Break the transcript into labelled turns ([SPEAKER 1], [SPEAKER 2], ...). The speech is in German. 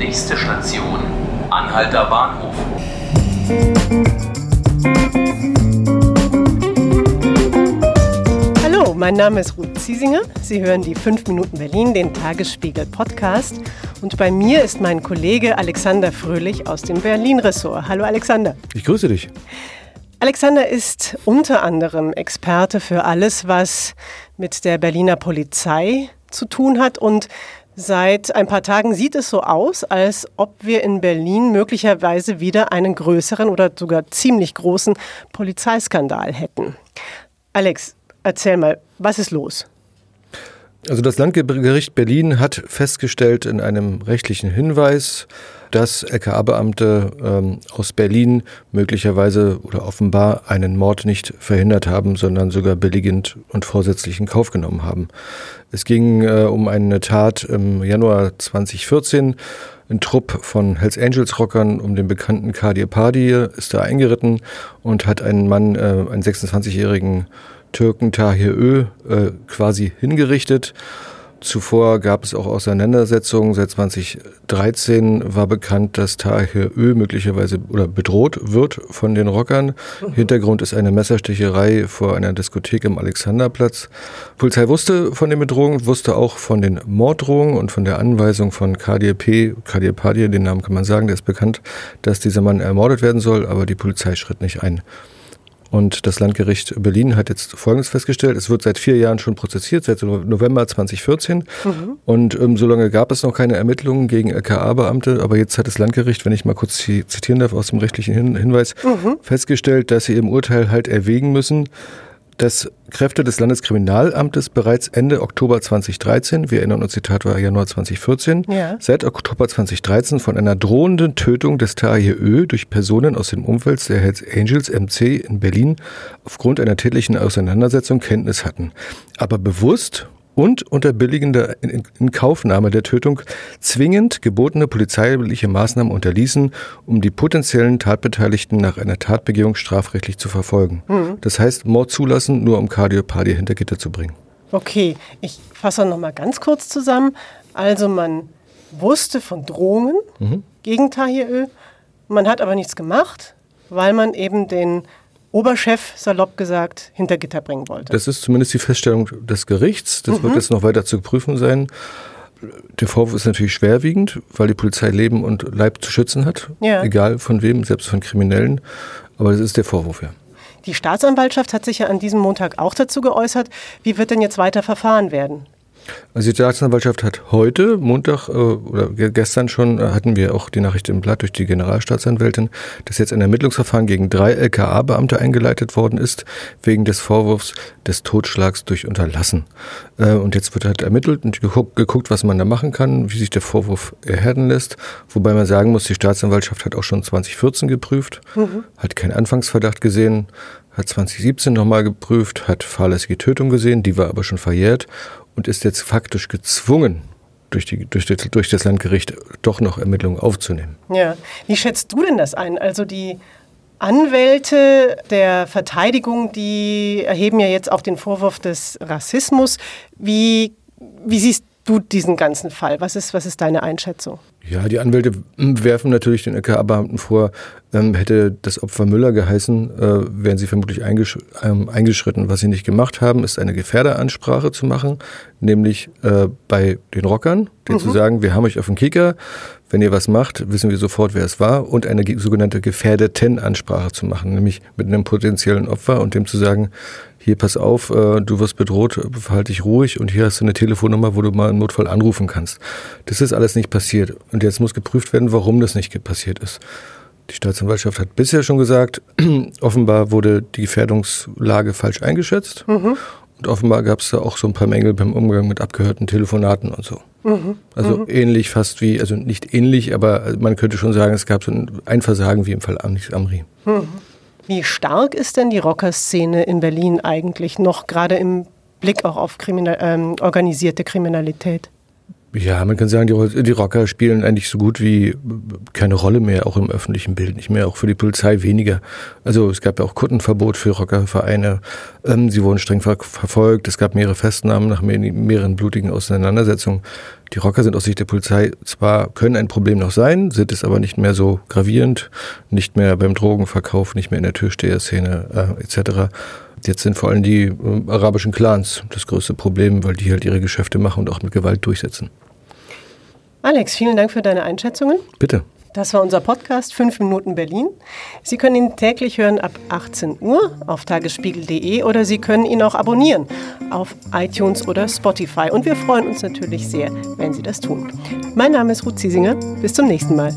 [SPEAKER 1] Nächste Station, Anhalter Bahnhof.
[SPEAKER 2] Hallo, mein Name ist Ruth Ziesinger. Sie hören die 5 Minuten Berlin, den Tagesspiegel Podcast. Und bei mir ist mein Kollege Alexander Fröhlich aus dem Berlin-Ressort. Hallo Alexander.
[SPEAKER 3] Ich grüße dich.
[SPEAKER 2] Alexander ist unter anderem Experte für alles, was mit der Berliner Polizei zu tun hat und Seit ein paar Tagen sieht es so aus, als ob wir in Berlin möglicherweise wieder einen größeren oder sogar ziemlich großen Polizeiskandal hätten. Alex, erzähl mal, was ist los?
[SPEAKER 3] Also das Landgericht Berlin hat festgestellt in einem rechtlichen Hinweis, dass LKA-Beamte ähm, aus Berlin möglicherweise oder offenbar einen Mord nicht verhindert haben, sondern sogar billigend und vorsätzlich in Kauf genommen haben. Es ging äh, um eine Tat im Januar 2014. Ein Trupp von Hells Angels Rockern um den bekannten Kadir Padi ist da eingeritten und hat einen Mann, äh, einen 26-jährigen Türken Tahir Ö, äh, quasi hingerichtet. Zuvor gab es auch Auseinandersetzungen. Seit 2013 war bekannt, dass Tahir Ö möglicherweise oder bedroht wird von den Rockern. Mhm. Hintergrund ist eine Messerstecherei vor einer Diskothek im Alexanderplatz. Die Polizei wusste von den Bedrohungen, wusste auch von den Morddrohungen und von der Anweisung von Kadir Padir, den Namen kann man sagen, der ist bekannt, dass dieser Mann ermordet werden soll, aber die Polizei schritt nicht ein. Und das Landgericht Berlin hat jetzt Folgendes festgestellt. Es wird seit vier Jahren schon prozessiert, seit November 2014. Mhm. Und ähm, so lange gab es noch keine Ermittlungen gegen LKA-Beamte. Aber jetzt hat das Landgericht, wenn ich mal kurz zitieren darf aus dem rechtlichen Hin Hinweis, mhm. festgestellt, dass sie im Urteil halt erwägen müssen, dass Kräfte des Landeskriminalamtes bereits Ende Oktober 2013, wir erinnern uns, Zitat war Januar 2014, ja. seit Oktober 2013 von einer drohenden Tötung des Tahir Ö durch Personen aus dem Umfeld der Hells Angels MC in Berlin aufgrund einer tätlichen Auseinandersetzung Kenntnis hatten, aber bewusst und unter billigender Inkaufnahme der Tötung zwingend gebotene polizeiliche Maßnahmen unterließen, um die potenziellen Tatbeteiligten nach einer Tatbegehung strafrechtlich zu verfolgen. Mhm. Das heißt, Mord zulassen, nur um Kardiopathie hinter Gitter zu bringen.
[SPEAKER 2] Okay, ich fasse noch mal ganz kurz zusammen. Also man wusste von Drohungen mhm. gegen Tahirö, man hat aber nichts gemacht, weil man eben den Oberchef, salopp gesagt, hinter Gitter bringen wollte.
[SPEAKER 3] Das ist zumindest die Feststellung des Gerichts. Das mhm. wird jetzt noch weiter zu prüfen sein. Der Vorwurf ist natürlich schwerwiegend, weil die Polizei Leben und Leib zu schützen hat. Ja. Egal von wem, selbst von Kriminellen. Aber das ist der Vorwurf, ja.
[SPEAKER 2] Die Staatsanwaltschaft hat sich ja an diesem Montag auch dazu geäußert. Wie wird denn jetzt weiter verfahren werden?
[SPEAKER 3] Also die Staatsanwaltschaft hat heute, Montag äh, oder gestern schon, äh, hatten wir auch die Nachricht im Blatt durch die Generalstaatsanwältin, dass jetzt ein Ermittlungsverfahren gegen drei LKA-Beamte eingeleitet worden ist, wegen des Vorwurfs des Totschlags durch Unterlassen. Äh, und jetzt wird halt ermittelt und geguckt, geguckt, was man da machen kann, wie sich der Vorwurf erhärten lässt. Wobei man sagen muss, die Staatsanwaltschaft hat auch schon 2014 geprüft, mhm. hat keinen Anfangsverdacht gesehen, hat 2017 nochmal geprüft, hat fahrlässige Tötung gesehen, die war aber schon verjährt und ist jetzt faktisch gezwungen, durch, die, durch, das, durch das Landgericht doch noch Ermittlungen aufzunehmen.
[SPEAKER 2] Ja, wie schätzt du denn das ein? Also die Anwälte der Verteidigung, die erheben ja jetzt auch den Vorwurf des Rassismus. Wie, wie siehst du diesen ganzen Fall? Was ist, was ist deine Einschätzung?
[SPEAKER 3] Ja, die Anwälte werfen natürlich den LKA-Beamten vor, ähm, hätte das Opfer Müller geheißen, äh, wären sie vermutlich eingesch ähm, eingeschritten. Was sie nicht gemacht haben, ist eine Gefährderansprache zu machen, nämlich äh, bei den Rockern, denen mhm. zu sagen, wir haben euch auf dem Kicker, wenn ihr was macht, wissen wir sofort, wer es war, und eine sogenannte Gefährdeten-Ansprache zu machen, nämlich mit einem potenziellen Opfer und dem zu sagen, hier pass auf, äh, du wirst bedroht, verhalte dich ruhig und hier hast du eine Telefonnummer, wo du mal im Notfall anrufen kannst. Das ist alles nicht passiert. Und jetzt muss geprüft werden, warum das nicht passiert ist. Die Staatsanwaltschaft hat bisher schon gesagt, offenbar wurde die Gefährdungslage falsch eingeschätzt. Mhm. Und offenbar gab es da auch so ein paar Mängel beim Umgang mit abgehörten Telefonaten und so. Mhm. Also mhm. ähnlich fast wie, also nicht ähnlich, aber man könnte schon sagen, es gab so ein Versagen wie im Fall Amri. Mhm.
[SPEAKER 2] Wie stark ist denn die Rockerszene in Berlin eigentlich noch, gerade im Blick auch auf Kriminal ähm, organisierte Kriminalität?
[SPEAKER 3] Ja, man kann sagen, die, Rocker spielen eigentlich so gut wie keine Rolle mehr, auch im öffentlichen Bild, nicht mehr, auch für die Polizei weniger. Also es gab ja auch Kuttenverbot für Rockervereine. Ähm, sie wurden streng ver verfolgt. Es gab mehrere Festnahmen nach mehr, mehreren blutigen Auseinandersetzungen. Die Rocker sind aus Sicht der Polizei zwar, können ein Problem noch sein, sind es aber nicht mehr so gravierend, nicht mehr beim Drogenverkauf, nicht mehr in der Türsteherszene äh, etc. Jetzt sind vor allem die äh, arabischen Clans das größte Problem, weil die halt ihre Geschäfte machen und auch mit Gewalt durchsetzen.
[SPEAKER 2] Alex, vielen Dank für deine Einschätzungen.
[SPEAKER 3] Bitte.
[SPEAKER 2] Das war unser Podcast 5 Minuten Berlin. Sie können ihn täglich hören ab 18 Uhr auf tagesspiegel.de oder Sie können ihn auch abonnieren auf iTunes oder Spotify. Und wir freuen uns natürlich sehr, wenn Sie das tun. Mein Name ist Ruth Ziesinger. Bis zum nächsten Mal.